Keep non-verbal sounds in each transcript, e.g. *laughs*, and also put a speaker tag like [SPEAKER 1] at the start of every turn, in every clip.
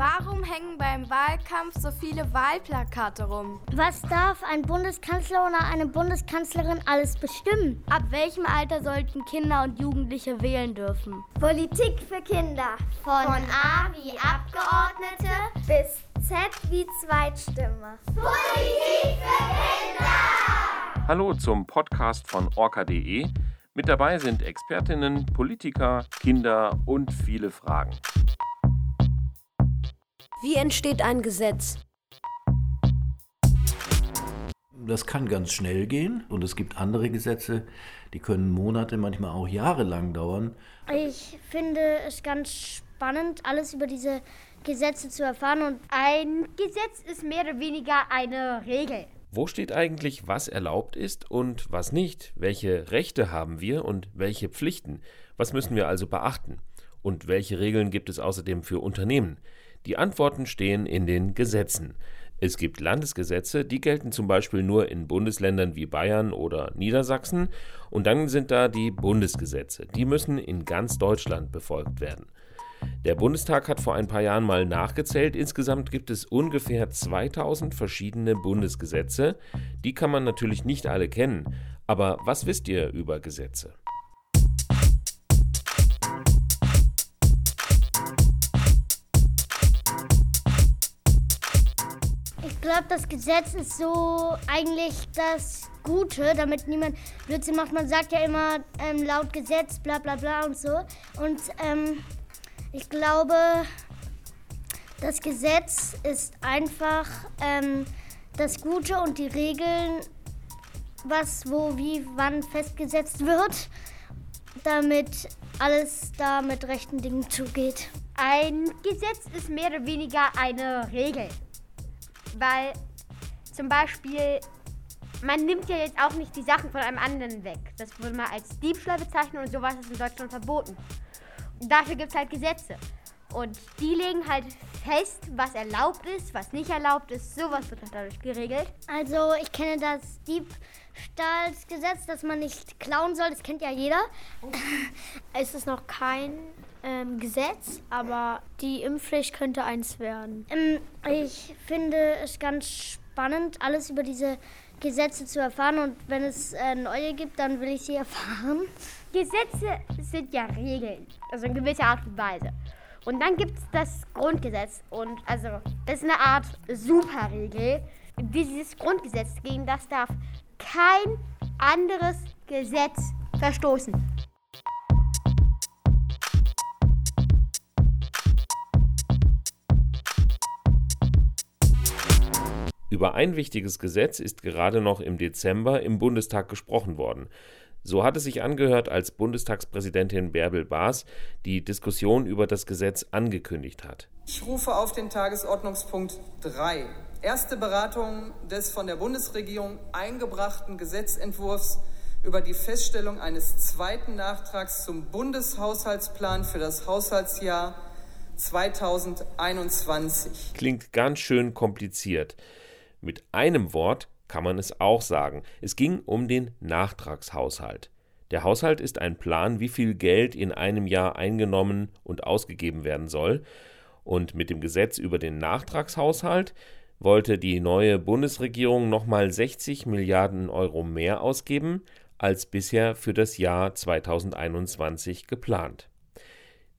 [SPEAKER 1] Warum hängen beim Wahlkampf so viele Wahlplakate rum?
[SPEAKER 2] Was darf ein Bundeskanzler oder eine Bundeskanzlerin alles bestimmen?
[SPEAKER 1] Ab welchem Alter sollten Kinder und Jugendliche wählen dürfen?
[SPEAKER 3] Politik für Kinder. Von, Von A wie Abgeordnete bis Z wie Zweitstimme.
[SPEAKER 4] Politik für Kinder!
[SPEAKER 5] Hallo zum Podcast von orca.de. Mit dabei sind Expertinnen, Politiker, Kinder und viele Fragen.
[SPEAKER 6] Wie entsteht ein Gesetz?
[SPEAKER 7] Das kann ganz schnell gehen und es gibt andere Gesetze, die können Monate, manchmal auch Jahre lang dauern.
[SPEAKER 2] Ich finde es ganz spannend, alles über diese Gesetze zu erfahren und
[SPEAKER 8] ein Gesetz ist mehr oder weniger eine Regel.
[SPEAKER 5] Wo steht eigentlich, was erlaubt ist und was nicht? Welche Rechte haben wir und welche Pflichten? Was müssen wir also beachten? Und welche Regeln gibt es außerdem für Unternehmen? Die Antworten stehen in den Gesetzen. Es gibt Landesgesetze, die gelten zum Beispiel nur in Bundesländern wie Bayern oder Niedersachsen, und dann sind da die Bundesgesetze, die müssen in ganz Deutschland befolgt werden. Der Bundestag hat vor ein paar Jahren mal nachgezählt. Insgesamt gibt es ungefähr 2000 verschiedene Bundesgesetze. Die kann man natürlich nicht alle kennen. Aber was wisst ihr über Gesetze?
[SPEAKER 2] Glaube, das Gesetz ist so eigentlich das Gute, damit niemand Blödsinn macht. Man sagt ja immer ähm, laut Gesetz, bla bla bla und so. Und ähm, ich glaube, das Gesetz ist einfach ähm, das Gute und die Regeln, was, wo, wie, wann festgesetzt wird, damit alles da mit rechten Dingen zugeht.
[SPEAKER 8] Ein Gesetz ist mehr oder weniger eine Regel. Weil zum Beispiel, man nimmt ja jetzt auch nicht die Sachen von einem anderen weg. Das würde man als Diebstahl bezeichnen und sowas ist in Deutschland verboten. Dafür gibt es halt Gesetze. Und die legen halt fest, was erlaubt ist, was nicht erlaubt ist. Sowas wird halt dadurch geregelt.
[SPEAKER 2] Also ich kenne das Diebstahlsgesetz, dass man nicht klauen soll. Das kennt ja jeder. *laughs*
[SPEAKER 1] Es ist noch kein ähm, Gesetz, aber die Impfpflicht könnte eins werden.
[SPEAKER 2] Ähm, ich finde es ganz spannend, alles über diese Gesetze zu erfahren. Und wenn es äh, neue gibt, dann will ich sie erfahren.
[SPEAKER 8] Gesetze sind ja Regeln, also in gewisser Art und Weise. Und dann gibt es das Grundgesetz. Und also, das ist eine Art Superregel. Dieses Grundgesetz, gegen das darf kein anderes Gesetz verstoßen.
[SPEAKER 5] Über ein wichtiges Gesetz ist gerade noch im Dezember im Bundestag gesprochen worden. So hat es sich angehört, als Bundestagspräsidentin Bärbel Baas die Diskussion über das Gesetz angekündigt hat.
[SPEAKER 9] Ich rufe auf den Tagesordnungspunkt 3. Erste Beratung des von der Bundesregierung eingebrachten Gesetzentwurfs über die Feststellung eines zweiten Nachtrags zum Bundeshaushaltsplan für das Haushaltsjahr 2021.
[SPEAKER 5] Klingt ganz schön kompliziert. Mit einem Wort kann man es auch sagen. Es ging um den Nachtragshaushalt. Der Haushalt ist ein Plan, wie viel Geld in einem Jahr eingenommen und ausgegeben werden soll. Und mit dem Gesetz über den Nachtragshaushalt wollte die neue Bundesregierung nochmal 60 Milliarden Euro mehr ausgeben als bisher für das Jahr 2021 geplant.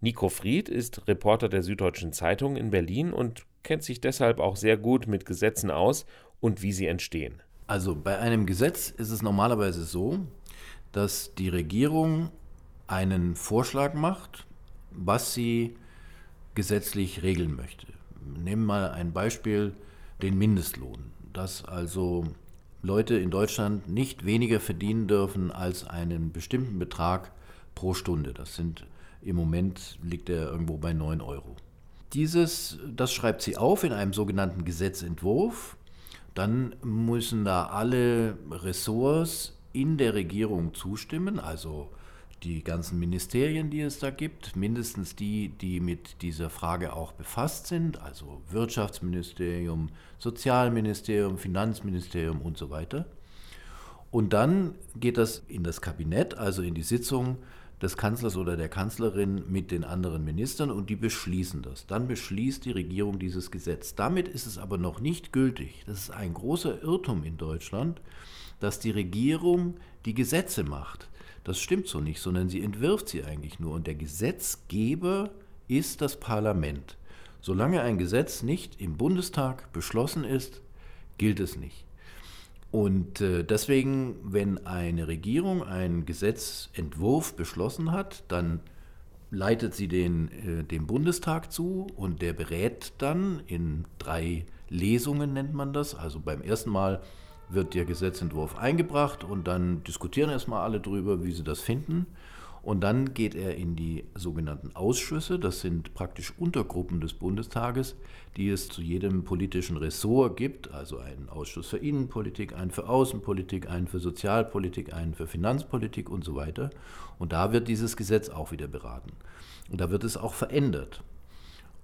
[SPEAKER 5] Nico Fried ist Reporter der Süddeutschen Zeitung in Berlin und kennt sich deshalb auch sehr gut mit Gesetzen aus und wie sie entstehen.
[SPEAKER 7] Also bei einem Gesetz ist es normalerweise so, dass die Regierung einen Vorschlag macht, was sie gesetzlich regeln möchte. Nehmen wir mal ein Beispiel, den Mindestlohn, dass also Leute in Deutschland nicht weniger verdienen dürfen als einen bestimmten Betrag pro Stunde. Das sind im Moment liegt er irgendwo bei 9 Euro. Dieses, das schreibt sie auf in einem sogenannten Gesetzentwurf. Dann müssen da alle Ressorts in der Regierung zustimmen, also die ganzen Ministerien, die es da gibt, mindestens die, die mit dieser Frage auch befasst sind, also Wirtschaftsministerium, Sozialministerium, Finanzministerium und so weiter. Und dann geht das in das Kabinett, also in die Sitzung des Kanzlers oder der Kanzlerin mit den anderen Ministern und die beschließen das. Dann beschließt die Regierung dieses Gesetz. Damit ist es aber noch nicht gültig. Das ist ein großer Irrtum in Deutschland, dass die Regierung die Gesetze macht. Das stimmt so nicht, sondern sie entwirft sie eigentlich nur. Und der Gesetzgeber ist das Parlament. Solange ein Gesetz nicht im Bundestag beschlossen ist, gilt es nicht. Und äh, deswegen, wenn eine Regierung einen Gesetzentwurf beschlossen hat, dann leitet sie den äh, dem Bundestag zu und der berät dann in drei Lesungen nennt man das. Also beim ersten Mal wird der Gesetzentwurf eingebracht und dann diskutieren erstmal alle drüber, wie sie das finden. Und dann geht er in die sogenannten Ausschüsse, das sind praktisch Untergruppen des Bundestages, die es zu jedem politischen Ressort gibt, also einen Ausschuss für Innenpolitik, einen für Außenpolitik, einen für Sozialpolitik, einen für Finanzpolitik und so weiter. Und da wird dieses Gesetz auch wieder beraten. Und da wird es auch verändert.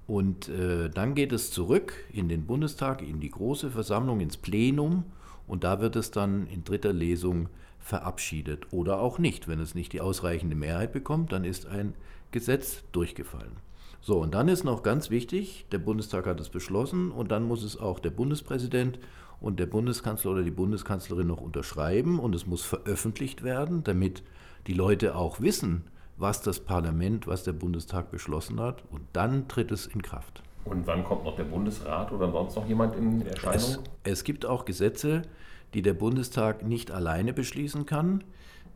[SPEAKER 7] Und äh, dann geht es zurück in den Bundestag, in die große Versammlung, ins Plenum und da wird es dann in dritter Lesung verabschiedet oder auch nicht. Wenn es nicht die ausreichende Mehrheit bekommt, dann ist ein Gesetz durchgefallen. So, und dann ist noch ganz wichtig, der Bundestag hat es beschlossen und dann muss es auch der Bundespräsident und der Bundeskanzler oder die Bundeskanzlerin noch unterschreiben und es muss veröffentlicht werden, damit die Leute auch wissen, was das Parlament, was der Bundestag beschlossen hat und dann tritt es in Kraft.
[SPEAKER 5] Und wann kommt noch der Bundesrat oder sonst noch jemand in Erscheinung?
[SPEAKER 7] Es, es gibt auch Gesetze, die der Bundestag nicht alleine beschließen kann,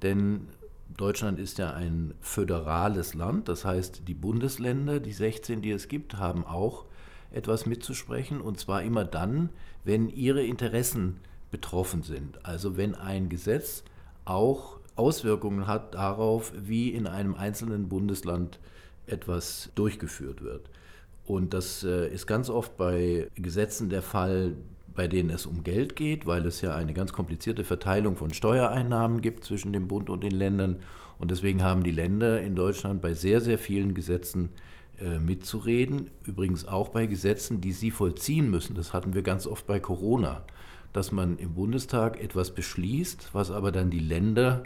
[SPEAKER 7] denn Deutschland ist ja ein föderales Land, das heißt, die Bundesländer, die 16, die es gibt, haben auch etwas mitzusprechen und zwar immer dann, wenn ihre Interessen betroffen sind. Also wenn ein Gesetz auch Auswirkungen hat darauf, wie in einem einzelnen Bundesland etwas durchgeführt wird. Und das äh, ist ganz oft bei Gesetzen der Fall, bei denen es um Geld geht, weil es ja eine ganz komplizierte Verteilung von Steuereinnahmen gibt zwischen dem Bund und den Ländern. Und deswegen haben die Länder in Deutschland bei sehr, sehr vielen Gesetzen äh, mitzureden. Übrigens auch bei Gesetzen, die sie vollziehen müssen. Das hatten wir ganz oft bei Corona, dass man im Bundestag etwas beschließt, was aber dann die Länder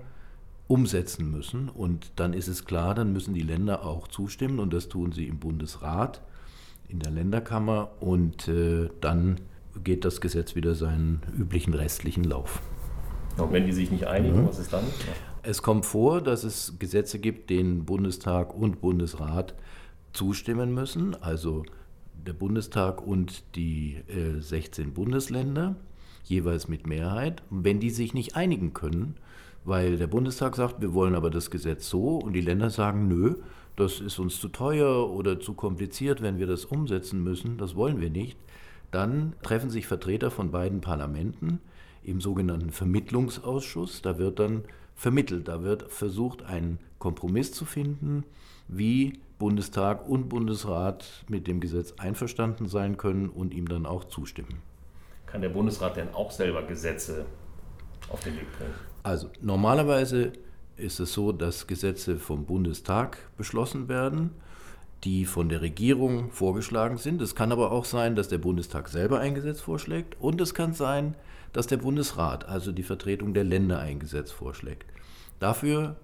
[SPEAKER 7] umsetzen müssen. Und dann ist es klar, dann müssen die Länder auch zustimmen und das tun sie im Bundesrat in der Länderkammer und äh, dann geht das Gesetz wieder seinen üblichen restlichen Lauf.
[SPEAKER 5] Und wenn die sich nicht einigen, mhm. was ist dann?
[SPEAKER 7] Es kommt vor, dass es Gesetze gibt, denen Bundestag und Bundesrat zustimmen müssen, also der Bundestag und die äh, 16 Bundesländer, jeweils mit Mehrheit. Und wenn die sich nicht einigen können, weil der Bundestag sagt, wir wollen aber das Gesetz so und die Länder sagen, nö, das ist uns zu teuer oder zu kompliziert, wenn wir das umsetzen müssen, das wollen wir nicht, dann treffen sich Vertreter von beiden Parlamenten im sogenannten Vermittlungsausschuss. Da wird dann vermittelt, da wird versucht, einen Kompromiss zu finden, wie Bundestag und Bundesrat mit dem Gesetz einverstanden sein können und ihm dann auch zustimmen.
[SPEAKER 5] Kann der Bundesrat denn auch selber Gesetze auf den Weg bringen?
[SPEAKER 7] Also normalerweise ist es so, dass Gesetze vom Bundestag beschlossen werden, die von der Regierung vorgeschlagen sind. Es kann aber auch sein, dass der Bundestag selber ein Gesetz vorschlägt und es kann sein, dass der Bundesrat, also die Vertretung der Länder, ein Gesetz vorschlägt. Dafür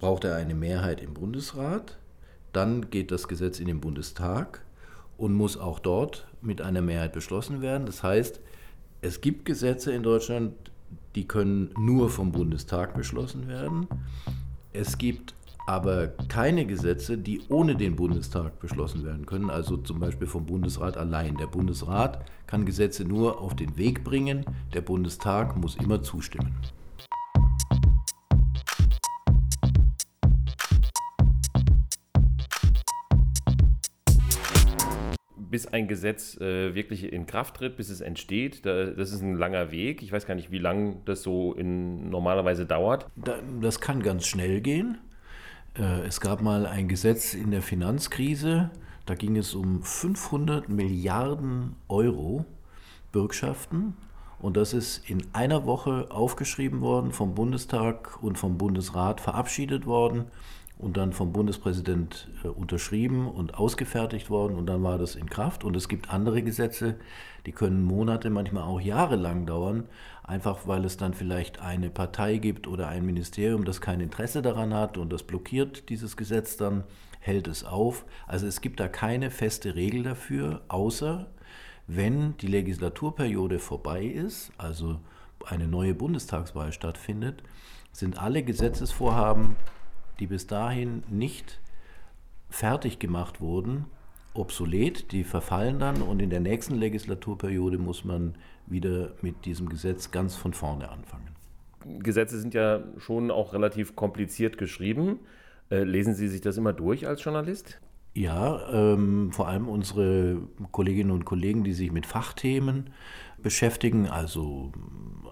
[SPEAKER 7] braucht er eine Mehrheit im Bundesrat, dann geht das Gesetz in den Bundestag und muss auch dort mit einer Mehrheit beschlossen werden. Das heißt, es gibt Gesetze in Deutschland, die können nur vom Bundestag beschlossen werden. Es gibt aber keine Gesetze, die ohne den Bundestag beschlossen werden können, also zum Beispiel vom Bundesrat allein. Der Bundesrat kann Gesetze nur auf den Weg bringen, der Bundestag muss immer zustimmen.
[SPEAKER 5] bis ein Gesetz äh, wirklich in Kraft tritt, bis es entsteht, da, das ist ein langer Weg. Ich weiß gar nicht, wie lange das so in, normalerweise dauert.
[SPEAKER 7] Da, das kann ganz schnell gehen. Äh, es gab mal ein Gesetz in der Finanzkrise, da ging es um 500 Milliarden Euro Bürgschaften. Und das ist in einer Woche aufgeschrieben worden, vom Bundestag und vom Bundesrat verabschiedet worden. Und dann vom Bundespräsident äh, unterschrieben und ausgefertigt worden und dann war das in Kraft. Und es gibt andere Gesetze, die können Monate, manchmal auch jahrelang dauern, einfach weil es dann vielleicht eine Partei gibt oder ein Ministerium, das kein Interesse daran hat und das blockiert dieses Gesetz dann, hält es auf. Also es gibt da keine feste Regel dafür, außer wenn die Legislaturperiode vorbei ist, also eine neue Bundestagswahl stattfindet, sind alle Gesetzesvorhaben die bis dahin nicht fertig gemacht wurden, obsolet, die verfallen dann und in der nächsten Legislaturperiode muss man wieder mit diesem Gesetz ganz von vorne anfangen.
[SPEAKER 5] Gesetze sind ja schon auch relativ kompliziert geschrieben. Äh, lesen Sie sich das immer durch als Journalist?
[SPEAKER 7] Ja, ähm, vor allem unsere Kolleginnen und Kollegen, die sich mit Fachthemen beschäftigen, also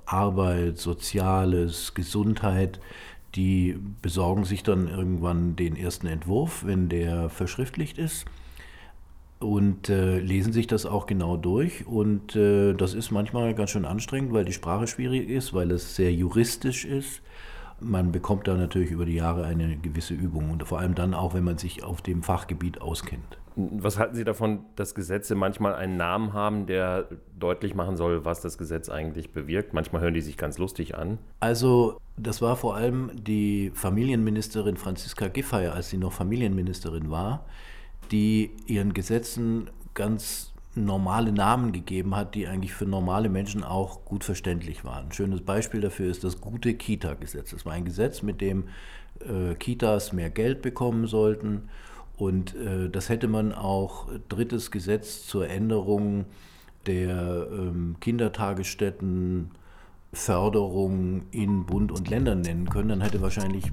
[SPEAKER 7] Arbeit, Soziales, Gesundheit, die besorgen sich dann irgendwann den ersten Entwurf, wenn der verschriftlicht ist und äh, lesen sich das auch genau durch. Und äh, das ist manchmal ganz schön anstrengend, weil die Sprache schwierig ist, weil es sehr juristisch ist. Man bekommt da natürlich über die Jahre eine gewisse Übung und vor allem dann auch, wenn man sich auf dem Fachgebiet auskennt.
[SPEAKER 5] Was halten Sie davon, dass Gesetze manchmal einen Namen haben, der deutlich machen soll, was das Gesetz eigentlich bewirkt? Manchmal hören die sich ganz lustig an.
[SPEAKER 7] Also, das war vor allem die Familienministerin Franziska Giffey, als sie noch Familienministerin war, die ihren Gesetzen ganz normale Namen gegeben hat, die eigentlich für normale Menschen auch gut verständlich waren. Ein schönes Beispiel dafür ist das gute Kita-Gesetz. Das war ein Gesetz, mit dem äh, Kitas mehr Geld bekommen sollten und äh, das hätte man auch drittes Gesetz zur Änderung der ähm, Kindertagesstätten in Bund und Ländern nennen können, dann hätte wahrscheinlich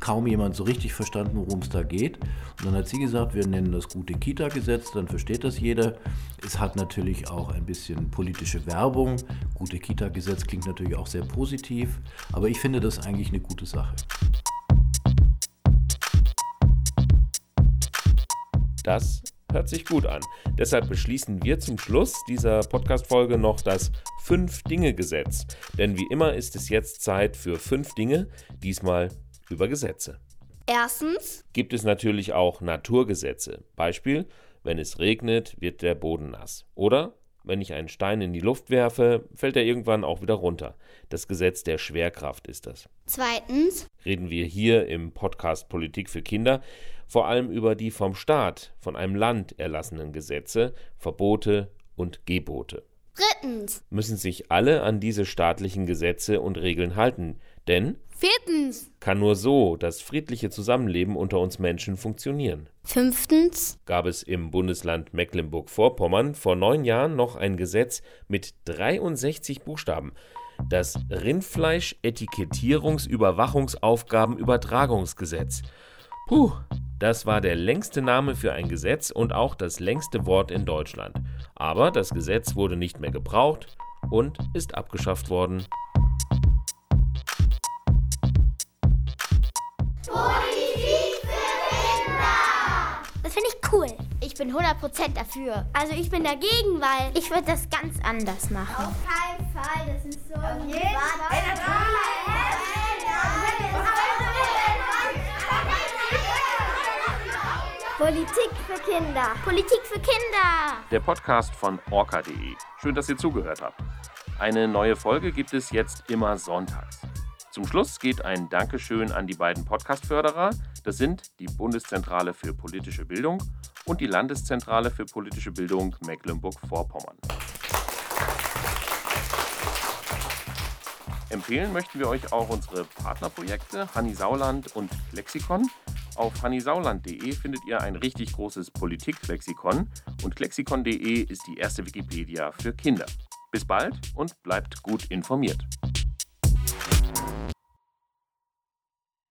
[SPEAKER 7] kaum jemand so richtig verstanden, worum es da geht. Und dann hat sie gesagt, wir nennen das gute Kita-Gesetz, dann versteht das jeder. Es hat natürlich auch ein bisschen politische Werbung. Gute Kita-Gesetz klingt natürlich auch sehr positiv, aber ich finde das eigentlich eine gute Sache.
[SPEAKER 5] Das hört sich gut an. Deshalb beschließen wir zum Schluss dieser Podcast-Folge noch das Fünf-Dinge-Gesetz. Denn wie immer ist es jetzt Zeit für fünf Dinge, diesmal über Gesetze.
[SPEAKER 3] Erstens
[SPEAKER 5] gibt es natürlich auch Naturgesetze. Beispiel, wenn es regnet, wird der Boden nass. Oder wenn ich einen Stein in die Luft werfe, fällt er irgendwann auch wieder runter. Das Gesetz der Schwerkraft ist das.
[SPEAKER 3] Zweitens
[SPEAKER 5] reden wir hier im Podcast Politik für Kinder vor allem über die vom Staat, von einem Land erlassenen Gesetze, Verbote und Gebote.
[SPEAKER 3] Drittens
[SPEAKER 5] müssen sich alle an diese staatlichen Gesetze und Regeln halten, denn
[SPEAKER 3] Viertens
[SPEAKER 5] kann nur so das friedliche Zusammenleben unter uns Menschen funktionieren.
[SPEAKER 3] Fünftens
[SPEAKER 5] gab es im Bundesland Mecklenburg-Vorpommern vor neun Jahren noch ein Gesetz mit 63 Buchstaben. Das Rindfleisch-Etikettierungs-Überwachungsaufgabenübertragungsgesetz. Puh, das war der längste Name für ein Gesetz und auch das längste Wort in Deutschland. Aber das Gesetz wurde nicht mehr gebraucht und ist abgeschafft worden.
[SPEAKER 3] Cool. Ich bin 100% dafür. Also ich bin dagegen, weil ich würde das ganz anders machen.
[SPEAKER 4] Auf keinen Fall, das ist so ein
[SPEAKER 3] Politik für Kinder. Politik für Kinder.
[SPEAKER 5] Der Podcast von orca.de. Schön, dass ihr zugehört habt. Eine neue Folge gibt es jetzt immer sonntags. Zum Schluss geht ein Dankeschön an die beiden Podcast-Förderer. Das sind die Bundeszentrale für politische Bildung und die Landeszentrale für politische Bildung Mecklenburg-Vorpommern. Empfehlen möchten wir euch auch unsere Partnerprojekte Hanni Sauland und Lexikon. Auf hannisauland.de findet ihr ein richtig großes Politiklexikon und klexikon.de ist die erste Wikipedia für Kinder. Bis bald und bleibt gut informiert.